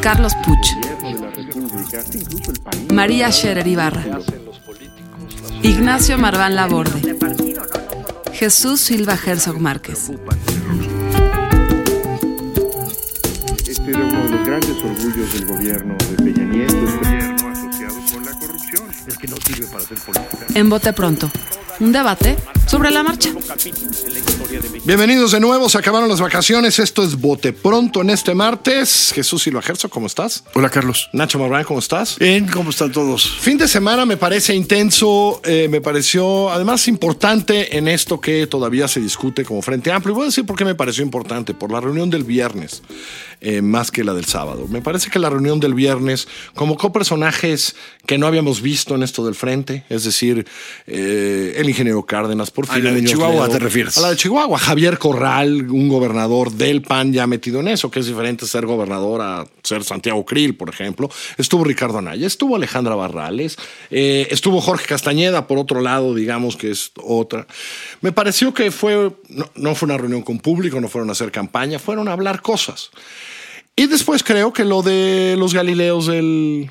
Carlos Puch. María Scherer Ibarra. Ignacio Marván Laborde. Jesús Silva Herzog Márquez. Este era uno de los grandes orgullos del gobierno de Peña Nieto, el gobierno asociado con la corrupción. Es que no sirve para hacer política. En Bote Pronto, un debate sobre la marcha. Bienvenidos de nuevo, se acabaron las vacaciones. Esto es Bote Pronto en este martes. Jesús Silva Herzog, ¿cómo estás? Hola, Carlos. Nacho Marván, ¿cómo estás? Bien, ¿cómo están todos? Fin de semana me parece intenso, eh, me pareció además importante en esto que todavía se discute como Frente Amplio. Y voy a decir por qué me pareció importante, por la reunión del viernes, eh, más que la del sábado. Me parece que la reunión del viernes convocó personajes que no habíamos visto en esto del Frente, es decir, eh, el ingeniero Cárdenas, por A la de Chihuahua te refieres. A la de Chihuahua, Javier Corral, un gobernador del PAN ya metido en eso, que es diferente ser gobernador a ser Santiago Krill, por ejemplo. Estuvo Ricardo Anaya, estuvo Alejandra Barrales, eh, estuvo Jorge Castañeda, por otro lado, digamos que es otra. Me pareció que fue, no, no fue una reunión con público, no fueron a hacer campaña, fueron a hablar cosas. Y después creo que lo de los Galileos del,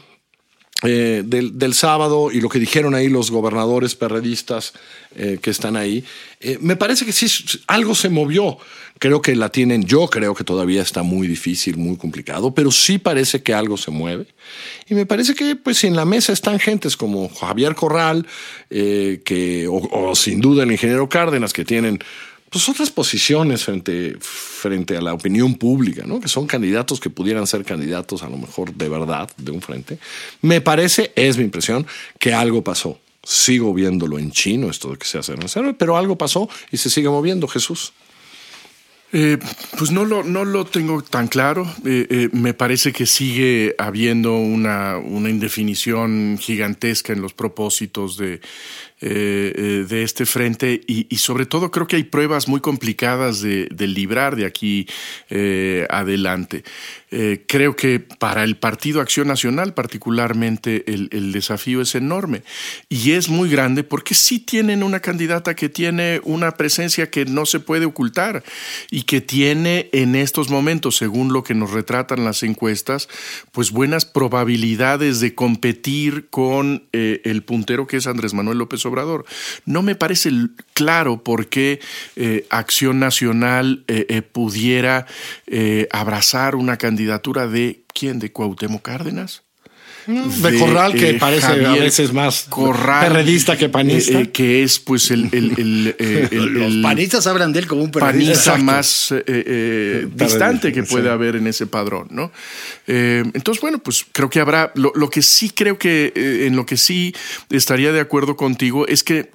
eh, del, del, sábado y lo que dijeron ahí los gobernadores perredistas eh, que están ahí, eh, me parece que sí, algo se movió. Creo que la tienen, yo creo que todavía está muy difícil, muy complicado, pero sí parece que algo se mueve. Y me parece que pues en la mesa están gentes como Javier Corral, que, o sin duda el ingeniero Cárdenas, que tienen pues otras posiciones frente, frente a la opinión pública, ¿no? que son candidatos que pudieran ser candidatos a lo mejor de verdad de un frente, me parece, es mi impresión, que algo pasó. Sigo viéndolo en chino, esto de que se hace en pero algo pasó y se sigue moviendo, Jesús. Eh, pues no lo, no lo tengo tan claro. Eh, eh, me parece que sigue habiendo una, una indefinición gigantesca en los propósitos de, eh, de este frente y, sobre todo creo que hay pruebas muy complicadas de, de librar de aquí eh, adelante. Eh, creo que para el Partido Acción Nacional particularmente el, desafío es enorme y es muy grande porque sí tienen una candidata que tiene una presencia que no se puede ocultar y que tiene en estos momentos, según lo que nos retratan las encuestas, pues buenas probabilidades de competir con eh, el puntero que es Andrés Manuel López No me parece claro por qué eh, Acción Nacional eh, eh, pudiera abrazar una candidatura de quién, de Cuauhtémoc Cárdenas. De, de, Corral, que eh, parece Javier a veces más Corral, perredista que panista. Eh, que es, pues, el. el, el, el Los panistas hablan de él como un panista más eh, distante que puede sí. haber en ese padrón, ¿no? entonces, bueno, pues creo que habrá. Lo, lo que sí creo que. en lo que sí estaría de acuerdo contigo es que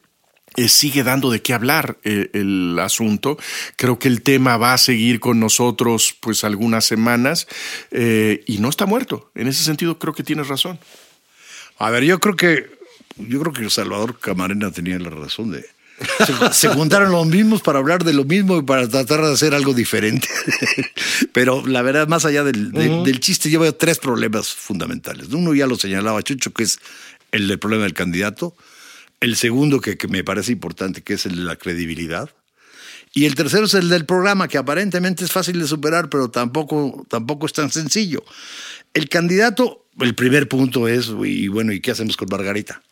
eh, sigue dando de qué hablar eh, el asunto. Creo que el tema va a seguir con nosotros pues algunas semanas eh, y no está muerto. En ese sentido creo que tienes razón. A ver, yo creo que yo creo que Salvador Camarena tenía la razón de se, se, juntaron los mismos para hablar de lo mismo y para tratar de hacer algo diferente. Pero la verdad, más allá del, de, uh -huh. del chiste, yo veo tres problemas fundamentales. Uno ya lo señalaba Chucho, que es el del problema del candidato. El segundo, que, me parece importante, que es el de la credibilidad. Y el tercero es el del programa, que aparentemente es fácil de superar, pero tampoco, tampoco es tan sencillo. El candidato, el primer punto es, y bueno, ¿y qué hacemos con Margarita?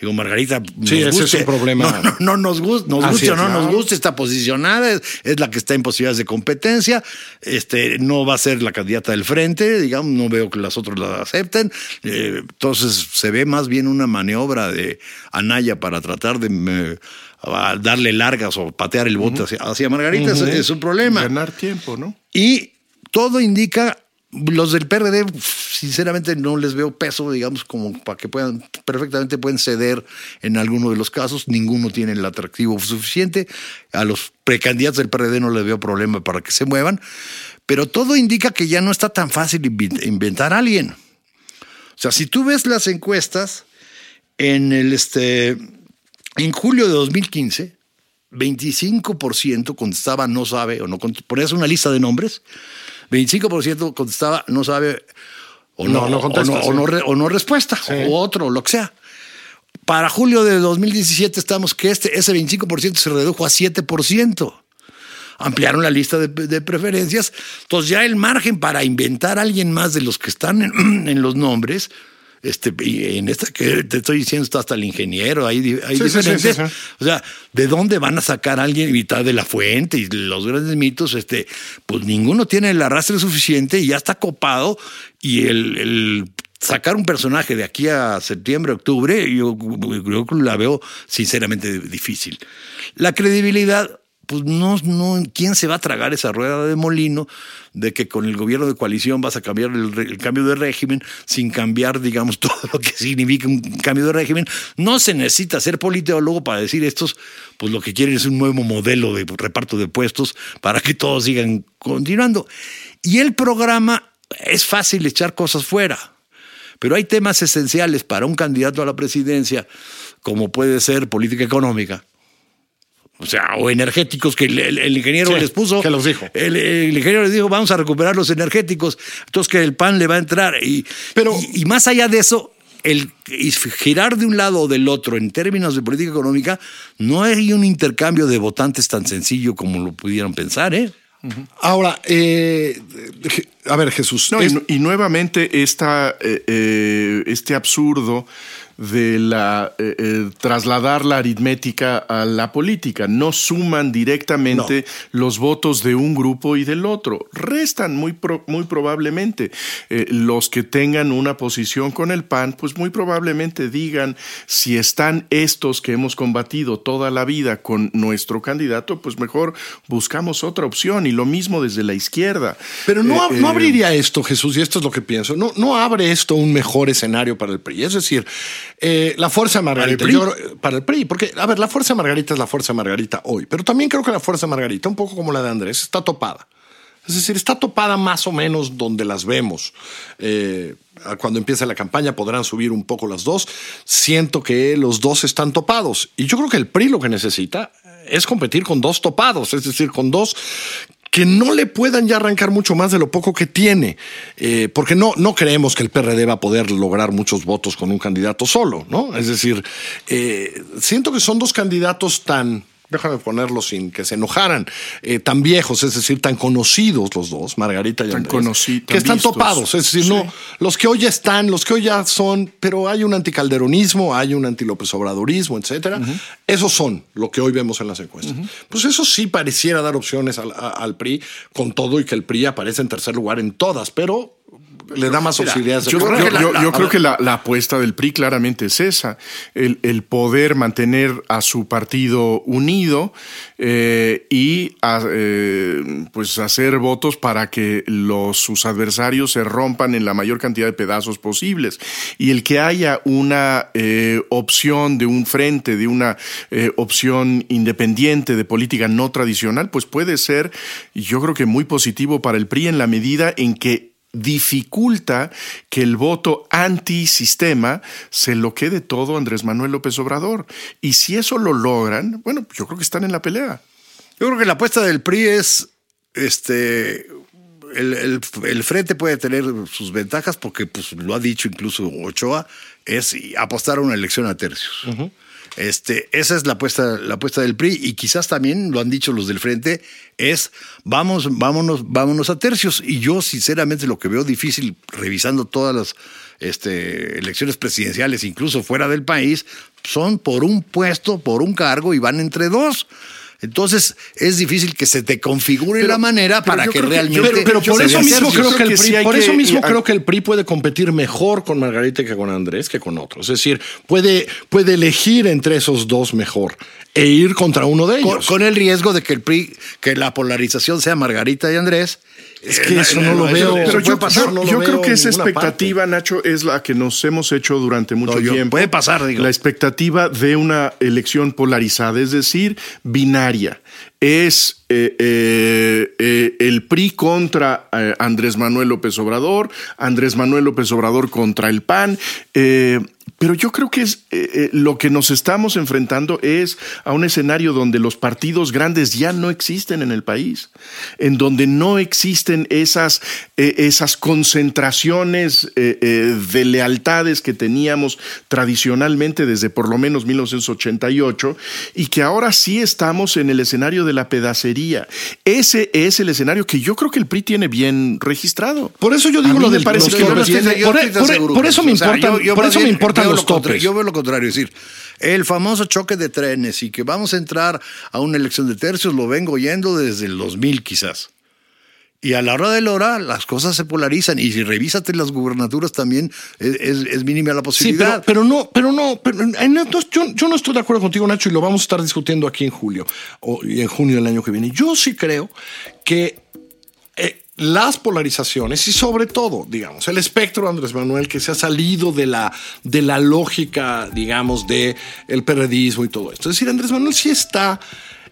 Digo, Margarita, sí, ese guste, es un problema. No, no, no nos gusta, nos guste o no claro. nos gusta, está posicionada, es, es, la que está en posibilidades de competencia, este, no va a ser la candidata del frente, digamos, no veo que las otras la acepten. Eh, entonces se ve más bien una maniobra de Anaya para tratar de darle largas o patear el bote uh -huh. hacia, hacia, Margarita, uh -huh. es, es un problema. Ganar tiempo, ¿no? Y todo indica los del PRD, sinceramente, no les veo peso, digamos, como para que puedan, perfectamente pueden ceder en alguno de los casos. Ninguno tiene el atractivo suficiente. A los precandidatos del PRD no les veo problema para que se muevan. Pero todo indica que ya no está tan fácil inventar a alguien. O sea, si tú ves las encuestas, en el este, en julio de 2015, 25% contestaba no sabe o no ponías una lista de nombres, 25% contestaba no sabe o no, no, contesta, o, no, o, no respuesta, o otro, lo que sea. Para julio de 2017 estamos que este, ese 25% se redujo a 7% ampliaron la lista de, preferencias. Entonces ya el margen para inventar a alguien más de los que están en, los nombres, este, en esta que te estoy diciendo está hasta el ingeniero, hay, hay diferencias. o sea, ¿de dónde van a sacar a alguien mitad de la fuente y los grandes mitos? Este, pues ninguno tiene el arrastre suficiente y ya está copado y el, sacar un personaje de aquí a septiembre, octubre, yo creo que la veo sinceramente difícil. La credibilidad pues no, no, ¿quién se va a tragar esa rueda de molino de que con el gobierno de coalición vas a cambiar el, cambio de régimen sin cambiar, digamos, todo lo que significa un cambio de régimen? No se necesita ser politólogo para decir estos, pues lo que quieren es un nuevo modelo de reparto de puestos para que todos sigan continuando. Y el programa es fácil echar cosas fuera, pero hay temas esenciales para un candidato a la presidencia, como puede ser política económica o sea, o energéticos que el, ingeniero les puso. Que los dijo. El, ingeniero les dijo, vamos a recuperar los energéticos. Entonces que el PAN le va a entrar. Y, Pero, y, más allá de eso, el girar de un lado o del otro en términos de política económica, no hay un intercambio de votantes tan sencillo como lo pudieron pensar, ¿eh? Ahora, eh, a ver, Jesús. y, nuevamente esta, eh, eh, este absurdo de la eh, eh, trasladar la aritmética a la política. No suman directamente los votos de un grupo y del otro. Restan muy, muy probablemente. Eh, los que tengan una posición con el PAN, pues muy probablemente digan si están estos que hemos combatido toda la vida con nuestro candidato, pues mejor buscamos otra opción. Y lo mismo desde la izquierda. Pero no, no abriría esto, Jesús, y esto es lo que pienso. No, no abre esto un mejor escenario para el PRI. Es decir, eh, la fuerza Margarita. ¿Para el, PRI? porque, a ver, la fuerza Margarita es la fuerza Margarita hoy, pero también creo que la fuerza Margarita, un poco como la de Andrés, está topada. Es decir, está topada más o menos donde las vemos. Eh, cuando empiece la campaña podrán subir un poco las dos. Siento que los dos están topados. Y yo creo que el PRI lo que necesita es competir con dos topados, es decir, con dos que no le puedan ya arrancar mucho más de lo poco que tiene, eh, porque no, no creemos que el PRD va a poder lograr muchos votos con un candidato solo, ¿no? Es decir, eh, siento que son dos candidatos tan déjame ponerlo sin que se enojaran, eh, tan viejos, es decir, tan conocidos los dos, Margarita y tan Andrés, que están topados, es decir, no, los que hoy ya están, los que hoy ya son, pero hay un anticalderonismo, hay un anti-López Obradorismo, etcétera. Esos son lo que hoy vemos en las encuestas. Pues eso sí pareciera dar opciones al, al PRI, con todo y que el PRI aparece en tercer lugar en todas, pero le da más posibilidades. Yo, creo que la, apuesta del PRI claramente es esa, el, poder mantener a su partido unido eh, y eh, pues hacer votos para que los, sus adversarios se rompan en la mayor cantidad de pedazos posibles. Y el que haya una eh, opción de un frente, de una opción independiente de política no tradicional, pues puede ser, yo creo que muy positivo para el PRI en la medida en que dificulta que el voto antisistema se lo quede todo Andrés Manuel López Obrador. Y si eso lo logran, bueno, yo creo que están en la pelea. Yo creo que la apuesta del PRI es este el, frente puede tener sus ventajas porque pues, lo ha dicho incluso Ochoa, es apostar a una elección a tercios. Este, esa es la apuesta, la apuesta del PRI y quizás también lo han dicho los del frente, es vamos, vámonos, vámonos a tercios. Y yo sinceramente lo que veo difícil, revisando todas las este, elecciones presidenciales, incluso fuera del país, son por un puesto, por un cargo y van entre dos. Entonces es difícil que se te configure la manera para que realmente. pero, por eso mismo creo que el PRI, por eso mismo creo que el PRI puede competir mejor con Margarita que con Andrés que con otros. Es decir, puede, puede elegir entre esos dos mejor e ir contra uno de ellos. Con, el riesgo de que el PRI, que la polarización sea Margarita y Andrés Es que eso no lo veo. Pero yo, pasar, yo- no lo yo creo veo que esa expectativa, Nacho, es la que nos hemos hecho durante mucho No, yo- tiempo. puede pasar, digo. La expectativa de una elección polarizada, es decir, binaria. Es eh, eh, eh, el PRI contra eh, Andrés Manuel López Obrador, Andrés Manuel López Obrador contra el PAN. eh, pero yo creo que es eh, eh, lo que nos estamos enfrentando es a un escenario donde los partidos grandes ya no existen en el país, en donde no existen esas, eh, esas concentraciones de lealtades que teníamos tradicionalmente desde por lo menos 1988 y que ahora sí estamos en el escenario de la pedacería. Ese es el escenario que yo creo que el PRI tiene bien registrado. Por eso yo digo lo del parece los que topes. estoy- yo por, eso me O sea, importan, yo- yo por eso me bien importan veo los lo contra- topes. Yo veo lo contrario, es decir, el famoso choque de trenes y que vamos a entrar a una elección de tercios lo vengo oyendo desde el 2000 quizás. Y a la hora de la hora las cosas se polarizan y si revísate las gubernaturas también es, es- es mínima la Sí, posibilidad. pero, pero no, pero no, pero, eh, yo, yo no estoy de acuerdo contigo, Nacho, y lo vamos a estar discutiendo aquí en julio o, en junio del año que viene. Yo sí creo que las polarizaciones y sobre todo, digamos, el espectro de Andrés Manuel que se ha salido de la, de la lógica, digamos, de el perredismo y todo esto. Es decir, Andrés Manuel sí está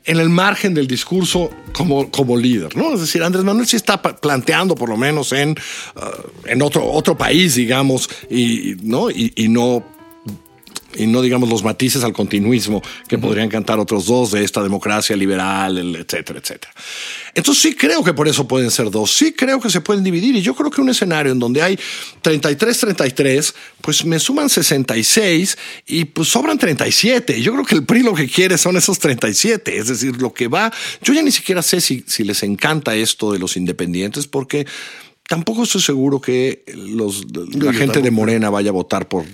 en el margen del discurso como, como líder, ¿no? Es decir, Andrés Manuel sí está planteando, por lo menos en, ah, en otro, otro país, digamos, y, ¿no? y no y no digamos los matices al continuismo que podrían cantar otros dos de esta democracia liberal, etcétera, etcétera. Entonces sí creo que por eso pueden ser dos, sí creo que se pueden dividir y yo creo que un escenario en donde hay 33-33, pues me suman 66 y pues sobran 37. Yo creo que el PRI lo que quiere son esos 37, es decir, lo que va, yo ya ni siquiera sé si, si les encanta esto de los independientes porque tampoco estoy seguro que los, la gente de. Morena vaya a votar por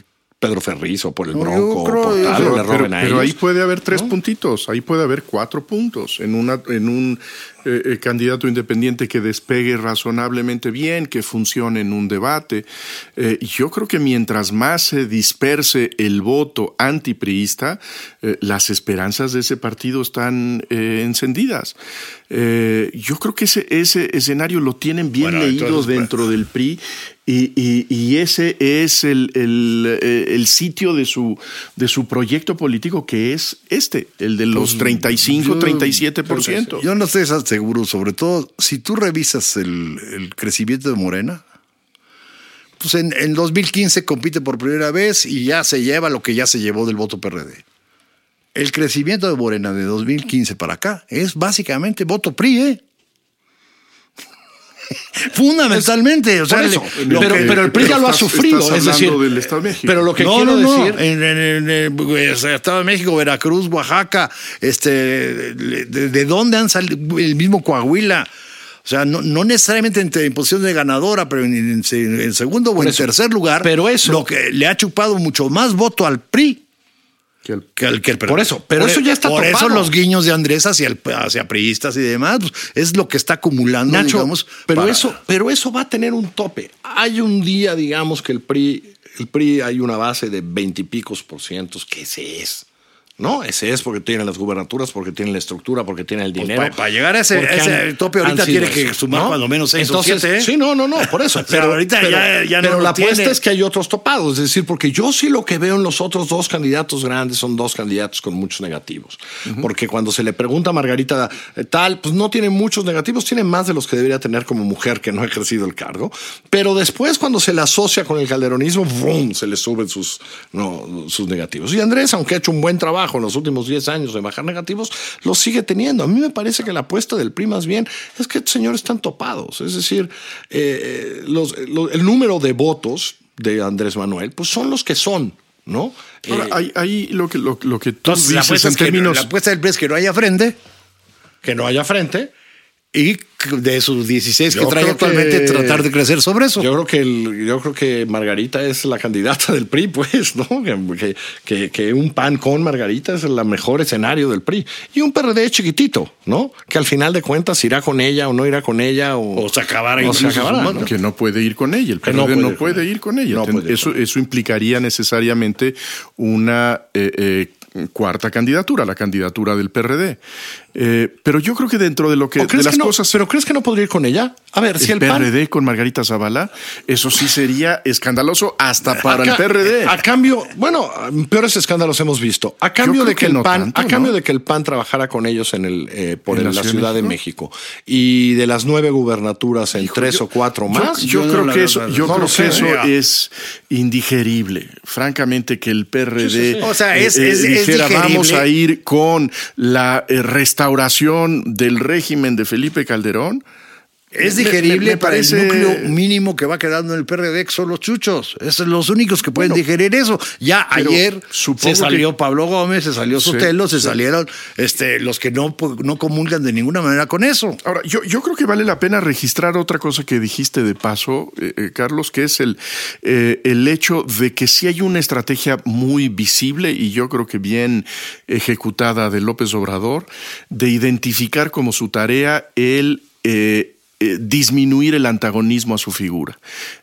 Pedro Ferriz o por el No, Bronco o creo- por tal, creo- o le pero, roben a pero ahí puede haber tres puntitos, ahí puede haber cuatro puntos en, una, en un eh, eh, candidato independiente que despegue razonablemente bien, que funcione en un debate. Eh, yo creo que mientras más se disperse el voto antipriista, eh, las esperanzas de ese partido están encendidas. Yo creo que ese, ese escenario lo tienen bien Bueno, leído entonces, dentro del PRI y, y- y ese es el, el, eh, el sitio de su, de su proyecto político que es este, el de los 35, Pues, yo- 37%. Yo no estoy tan seguro, sobre todo si tú revisas el, el crecimiento de Morena. Pues en, en 2015 compite por primera vez y ya se lleva lo que ya se llevó del voto PRD. El crecimiento de Morena de 2015 para acá es básicamente voto PRI, ¿eh? Fundamentalmente, o sea, le- pero, que- pero el PRI ya lo ha sufrido, es decir, hablando del Estado de México. pero lo que no, quiero no, no. decir, En, en- en- en, pues, Estado de México, Veracruz, Oaxaca, este, de, de dónde han salido el mismo Coahuila. O sea, no, no necesariamente en, en posición de ganadora, pero en, en se- en segundo o Por en eso. tercer lugar. Pero eso- Lo que le ha chupado mucho más voto al PRI Que el- que el. Por eso, pero Por eso e- ya está Por eso los guiños de Andrés hacia, el, hacia priistas y demás, pues, es lo que está acumulando, Nacho, digamos. pero para- eso, pero eso va a tener un tope. Hay un día, digamos, que el PRI, el PRI hay una base de veintipicos por cientos, que ese es. ¿No? Ese es porque tiene las gubernaturas, porque tiene la estructura, porque tiene el Pues dinero. pa- para llegar a ese- ese tope ahorita tiene que sumar cuando menos seis o Entonces, siete, ¿eh? Sí, no, no, no, por eso. O sea, ahorita ya- ya no pero la apuesta tiene. es que hay otros topados. Es decir, porque yo sí lo que veo en los otros dos candidatos grandes son dos candidatos con muchos negativos. Porque cuando se le pregunta a Margarita eh, tal, pues no tiene muchos negativos, tiene más de los que debería tener como mujer que no ha ejercido el cargo. Pero después, cuando se le asocia con el calderonismo, ¡vrum! se le suben sus, no, sus negativos. Y Andrés, aunque ha hecho un buen trabajo en los últimos 10 años de bajar negativos, lo sigue teniendo. A mí me parece que la apuesta del PRI más bien es que estos señores están topados. Es decir, eh, los- el número de votos de Andrés Manuel, pues son los que son, ¿no? Ahora, Eh, ahí, ahí lo, que, lo, lo que tú Entonces, la dices apuesta, en es que, términos... la apuesta del PRI es que no haya frente que no haya frente. Y de sus 16 que trae actualmente que- tratar de crecer sobre eso. Yo creo que el- yo creo que Margarita es la candidata del PRI, pues, ¿no? Que, que- que un PAN con Margarita es el mejor escenario del PRI. Y un PRD chiquitito, ¿no? Que al final de cuentas irá con ella o no irá con ella o, O se acabará o se acabará. ¿no? que no puede ir con ella. El PRD no no puede ir ir con ella. No Ten- puede ir eso, con eso implicaría necesariamente una eh, eh, cuarta candidatura, la candidatura del PRD. Eh, pero yo creo que dentro de lo que ¿O crees de las que no- cosas ¿Pero crees que no podría ir con ella? A ver, si el el, PAN... PRD con Margarita Zavala, eso sí sería escandaloso hasta para el PRD. A cambio, bueno, peores escándalos hemos visto. A cambio de que, que el no PAN, tanto, a cambio ¿no? de que el PAN trabajara con ellos en el eh, por ¿En el- la la, Ciudad de México y de las nueve gubernaturas en tres o cuatro más. Yo, Yo no creo que eso, yo creo que eso es indigerible. Francamente, que el PRD Sí, sí, sí. O sea, es- eh, es- es digerible". vamos a ir con la eh, restauración del régimen de Felipe Calderón. Es digerible me- me para el núcleo mínimo que va quedando en el PRD, que son los chuchos. Esos son los únicos que pueden digerir eso. Ya ayer se salió que- Pablo Gómez, se salió Sí, Sotelo, se sí. salieron este, los que no, pu- no comulgan de ninguna manera con eso. Ahora, yo, yo creo que vale la pena registrar otra cosa que dijiste de paso, eh, eh, Carlos, que es el, eh, el hecho de que sí hay una estrategia muy visible y yo creo que bien ejecutada de López Obrador, de identificar como su tarea el... eh, eh, disminuir el antagonismo a su figura,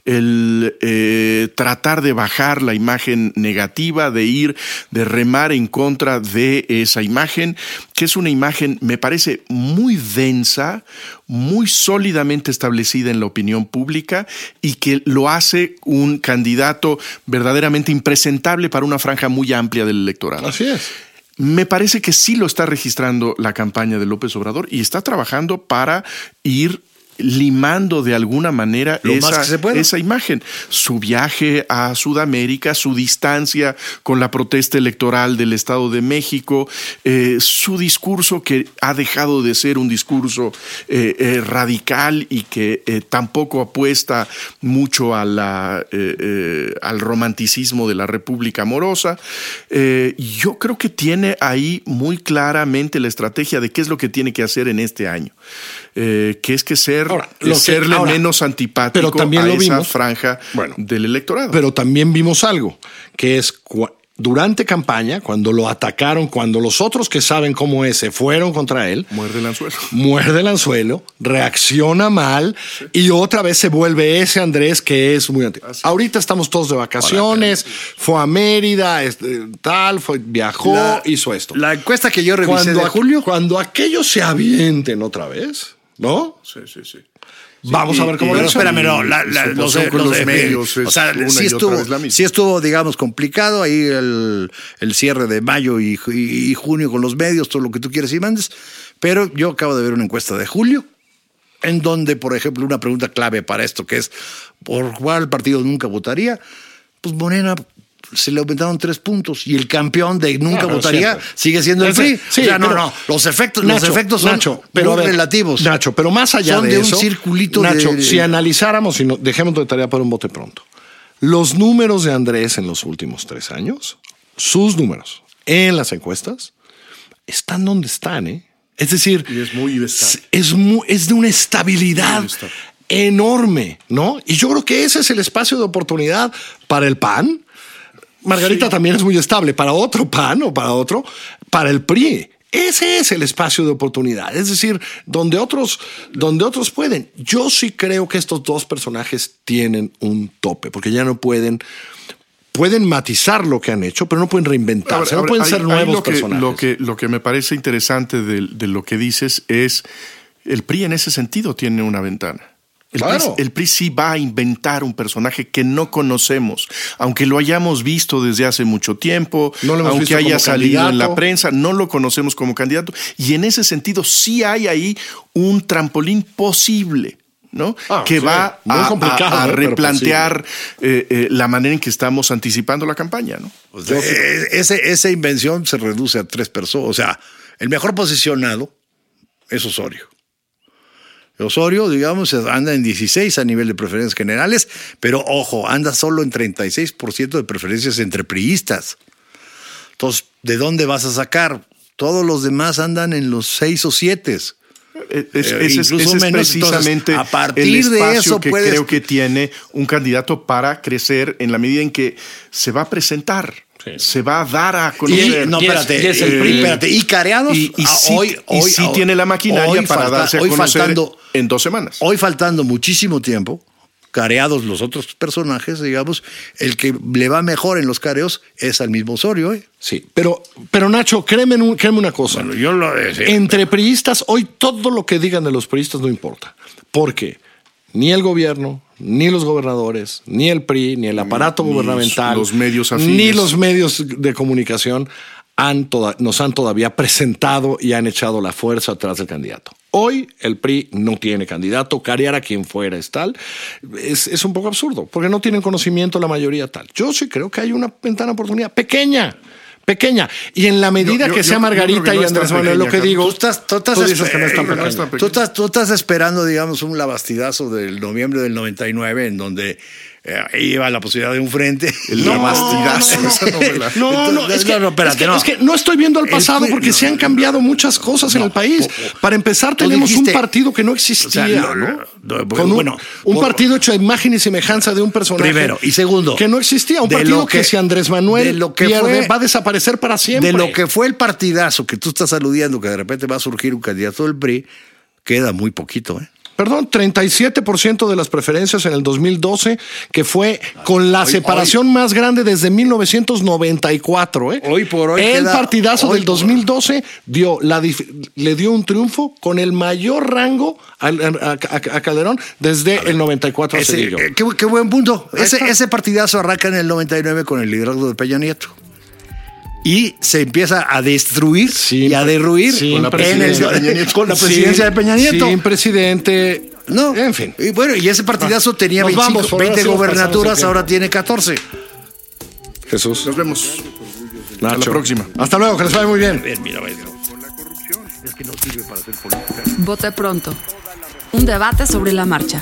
el eh, tratar de bajar la imagen negativa, de ir, de remar en contra de esa imagen, que es una imagen, me parece, muy densa, muy sólidamente establecida en la opinión pública y que lo hace un candidato verdaderamente impresentable para una franja muy amplia del electorado. Así es. Me parece que sí lo está registrando la campaña de López Obrador y está trabajando para ir limando de alguna manera esa, esa imagen. Su viaje a Sudamérica, su distancia con la protesta electoral del Estado de México, eh, su discurso que ha dejado de ser un discurso eh, eh, radical y que tampoco apuesta mucho a la, al romanticismo de la República Amorosa. Yo creo que tiene ahí muy claramente la estrategia de qué es lo que tiene que hacer en este año. Eh, que es que ser, Ahora, eh, que- serle ahora, menos antipático pero también a lo esa vimos. franja Bueno, del electorado. Pero también vimos algo, que es durante campaña, cuando lo atacaron, cuando los otros que saben cómo es se fueron contra él, Muerde el anzuelo. muerde el anzuelo, reacciona mal y otra vez se vuelve ese Andrés que es muy antiguo. Ahorita estamos todos de vacaciones, fue a Mérida, este, tal, fue, viajó, La- hizo esto. La encuesta que yo revisé de a- julio, cuando aquellos se avienten otra vez, ¿no? Sí, sí, sí. Vamos a ver cómo y- Pero espérame, no, la, y la- los, con los- eh, medios o es sea, una sí y otra estuvo, vez la misma. sí estuvo, digamos, complicado ahí el, el cierre de mayo y, ju- y junio con los medios, todo lo que tú quieres y mandes. Pero yo acabo de ver una encuesta de julio, en donde, por ejemplo, una pregunta clave para esto, que es, ¿por cuál partido nunca votaría? Pues Morena se le aumentaron tres puntos y el campeón de nunca votaría siempre. sigue siendo el PRI. sí, o sea, no, no, los efectos, los efectos son Nacho, pero muy a ver, relativos. Nacho, pero más allá Son de, de un eso, circulito Nacho, de- si analizáramos y no, dejemos de tarea para un bote pronto, los números de Andrés en los últimos tres años, sus números en las encuestas, están donde están, ¿eh? Es decir, Y es muy es, de una estabilidad enorme, ¿no? Y yo creo que ese es el espacio de oportunidad para el PAN. Margarita también es muy estable para otro PAN o para otro, para el PRI. Ese es el espacio de oportunidad, es decir, donde otros, donde otros pueden. Yo sí creo que estos dos personajes tienen un tope, porque ya no pueden, pueden matizar lo que han hecho, pero no pueden reinventarse, no pueden ser nuevos lo que, personajes. Lo que, lo que me parece interesante de, de lo que dices es el PRI en ese sentido tiene una ventana. El, Claro. PRI, el PRI sí va a inventar un personaje que no conocemos, aunque lo hayamos visto desde hace mucho tiempo, No lo hemos aunque haya salido en la prensa, no lo conocemos como candidato. Y en ese sentido sí hay ahí un trampolín posible. ¿no? Ah, que sí. va a- replantear eh, eh, la manera en que estamos anticipando la campaña. ¿no? Eh, ese- esa invención se reduce a tres personas. O sea, el mejor posicionado es Osorio. Osorio, digamos, anda en 16 a nivel de preferencias generales, pero ojo, anda solo en 36% de preferencias entre priistas. Entonces, ¿de dónde vas a sacar? Todos los demás andan en los 6 o 7. Es- Eh, es- incluso ese es menos. precisamente Entonces, a partir el de espacio eso que puedes- creo que tiene un candidato para crecer en la medida en que se va a presentar, se va a dar a Y, conocer. no, y es- espérate, y es el eh, espérate, y careados, y, y a- sí, hoy, y hoy, sí hoy- tiene la maquinaria hoy para falta- darse a hoy conocer faltando, en dos semanas. Hoy faltando muchísimo tiempo, careados los otros personajes, digamos, el que le va mejor en los careos es al mismo Osorio. ¿eh? Sí, pero, pero Nacho, créeme, un- créeme una cosa. Bueno, yo lo Entre priistas, hoy todo lo que digan de los priistas no importa. Porque ni el gobierno, ni los gobernadores, ni el PRI, ni el aparato Ni gubernamental, los medios afines. ni los medios de comunicación han toda- nos han todavía presentado y han echado la fuerza atrás del candidato. Hoy el PRI no tiene candidato, carear a quien fuera es tal. Es, es un poco absurdo, porque no tienen conocimiento la mayoría tal. Yo sí creo que hay una ventana de oportunidad pequeña, pequeña. Y en la medida yo- que sea Margarita que no y Andrés Manuel, lo pequeña, que Carlos. digo, Tú estás, tú estás, tú dices que no es tan esper- no es tan pequeña. tú estás- tú estás esperando, digamos, un lavastidazo del noviembre del 99 en donde iba la posibilidad de un frente. El No. No, no, es que, No, no, espérate, es que- no. es que no estoy viendo al pasado porque se han cambiado muchas cosas en el país. Para empezar, tenemos dijiste- un partido que no existía, o sea, lo- ¿no? lo- Con un, bueno, un por- partido hecho a imagen y semejanza de un personaje. Primero. Y segundo, Que no existía. Un de partido que, que- si Andrés de Manuel lo que pierde, fue- va a desaparecer para siempre. De lo que fue el partidazo que tú estás aludiendo, que de repente va a surgir un candidato del PRI, queda muy poquito, ¿eh? Perdón, 37% de las preferencias en el 2012, que fue con la Hoy- separación más grande desde 1994. ¿eh? Hoy por hoy El queda- partidazo hoy del por- 2012 dio la le dio un triunfo con el mayor rango al- a, a- a Calderón desde el 94 a Ese- eh, qué, qué buen punto. Ese, ese partidazo arranca en el 99 con el liderazgo de Peña Nieto. Y se empieza a destruir Sin y a derruir con la presidencia presidencia, de Peña Nieto. con la presidencia Sin- de Peña Nieto. Sin presidente. No, En fin. Y bueno, y ese partidazo tenía Nos 25, vamos, por ahora 20 sí nos pasamos el gobernaturas, ahora tiene 14. Jesús. Nos vemos. Nacho. la próxima. Hasta luego, que les vaya muy bien. Vote pronto. Un debate sobre la marcha.